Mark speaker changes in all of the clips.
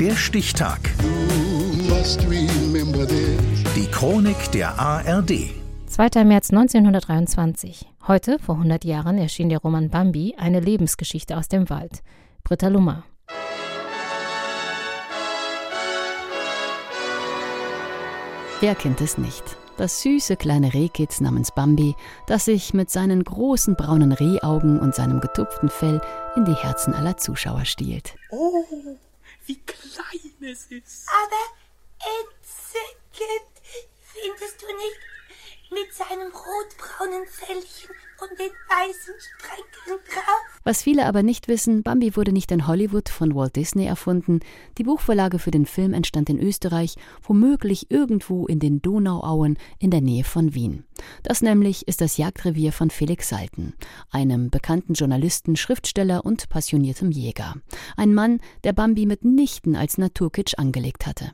Speaker 1: Der Stichtag. Die Chronik der ARD.
Speaker 2: 2. März 1923. Heute, vor 100 Jahren, erschien der Roman Bambi, eine Lebensgeschichte aus dem Wald. Britta Lummer.
Speaker 3: Wer kennt es nicht? Das süße kleine Rehkitz namens Bambi, das sich mit seinen großen braunen Rehaugen und seinem getupften Fell in die Herzen aller Zuschauer stiehlt.
Speaker 4: Oh, wie klein es ist.
Speaker 5: Aber entzückend, findest du nicht? Mit seinem rotbraunen Fellchen und den weißen Streiken drauf.
Speaker 3: Was viele aber nicht wissen, Bambi wurde nicht in Hollywood von Walt Disney erfunden. Die Buchvorlage für den Film entstand in Österreich, womöglich irgendwo in den Donauauen in der Nähe von Wien. Das nämlich ist das Jagdrevier von Felix Salten, einem bekannten Journalisten, Schriftsteller und passioniertem Jäger. Ein Mann, der Bambi mitnichten als Naturkitsch angelegt hatte.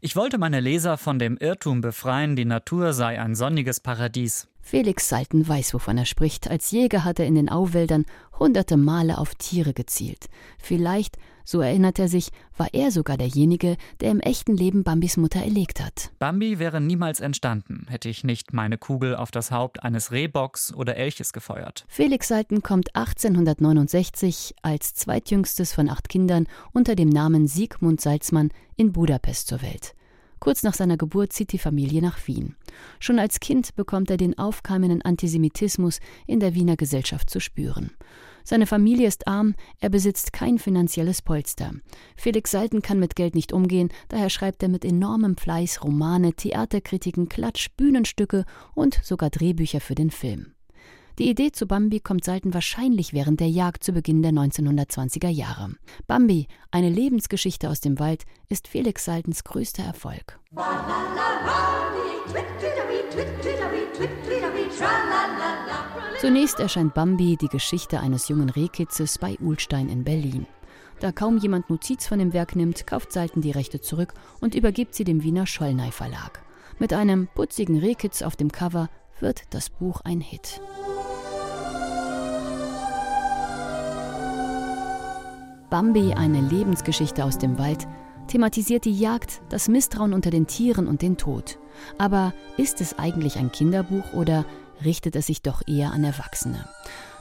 Speaker 6: Ich wollte meine Leser von dem Irrtum befreien, die Natur sei ein sonniges Paradies.
Speaker 3: Felix Salten weiß, wovon er spricht. Als Jäger hat er in den Auwäldern hunderte Male auf Tiere gezielt. Vielleicht, so erinnert er sich, war er sogar derjenige, der im echten Leben Bambis Mutter erlegt hat.
Speaker 6: Bambi wäre niemals entstanden, hätte ich nicht meine Kugel auf das Haupt eines Rehbocks oder Elches gefeuert.
Speaker 3: Felix Salten kommt 1869 als zweitjüngstes von acht Kindern unter dem Namen Siegmund Salzmann in Budapest zur Welt. Kurz nach seiner Geburt zieht die Familie nach Wien. Schon als Kind bekommt er den aufkeimenden Antisemitismus in der Wiener Gesellschaft zu spüren. Seine Familie ist arm, er besitzt kein finanzielles Polster. Felix Salten kann mit Geld nicht umgehen, daher schreibt er mit enormem Fleiß Romane, Theaterkritiken, Klatsch, Bühnenstücke und sogar Drehbücher für den Film. Die Idee zu Bambi kommt Salten wahrscheinlich während der Jagd zu Beginn der 1920er Jahre. Bambi, eine Lebensgeschichte aus dem Wald, ist Felix Saltens größter Erfolg. Zunächst erscheint Bambi die Geschichte eines jungen Rehkitzes bei Uhlstein in Berlin. Da kaum jemand Notiz von dem Werk nimmt, kauft Salten die Rechte zurück und übergibt sie dem Wiener Schollnei Verlag. Mit einem putzigen Rehkitz auf dem Cover wird das Buch ein Hit. Bambi, eine Lebensgeschichte aus dem Wald, thematisiert die Jagd, das Misstrauen unter den Tieren und den Tod. Aber ist es eigentlich ein Kinderbuch oder richtet es sich doch eher an Erwachsene?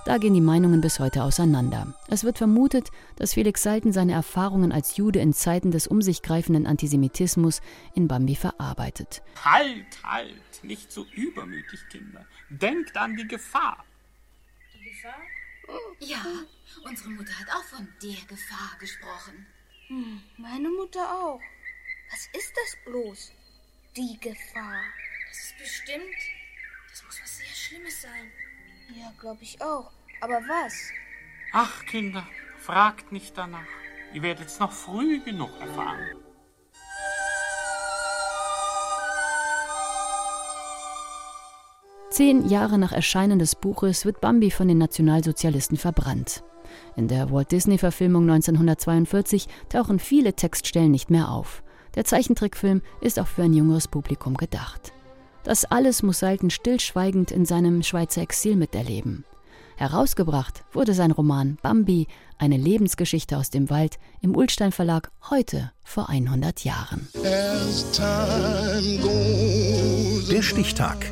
Speaker 3: Da gehen die Meinungen bis heute auseinander. Es wird vermutet, dass Felix Salten seine Erfahrungen als Jude in Zeiten des um sich greifenden Antisemitismus in Bambi verarbeitet.
Speaker 4: Halt, halt, nicht so übermütig, Kinder. Denkt an die Gefahr.
Speaker 7: Die Gefahr? Ja, unsere Mutter hat auch von der Gefahr gesprochen.
Speaker 8: Hm, meine Mutter auch. Was ist das bloß? Die Gefahr.
Speaker 7: Das ist bestimmt. Das muss was sehr Schlimmes sein.
Speaker 8: Ja, glaube ich auch. Aber was?
Speaker 4: Ach, Kinder, fragt nicht danach. Ihr werdet es noch früh genug erfahren.
Speaker 3: Zehn Jahre nach Erscheinen des Buches wird Bambi von den Nationalsozialisten verbrannt. In der Walt Disney-Verfilmung 1942 tauchen viele Textstellen nicht mehr auf. Der Zeichentrickfilm ist auch für ein jüngeres Publikum gedacht. Das alles muss Salten stillschweigend in seinem Schweizer Exil miterleben. Herausgebracht wurde sein Roman Bambi, eine Lebensgeschichte aus dem Wald, im Ulstein Verlag heute vor 100 Jahren.
Speaker 1: Der Stichtag.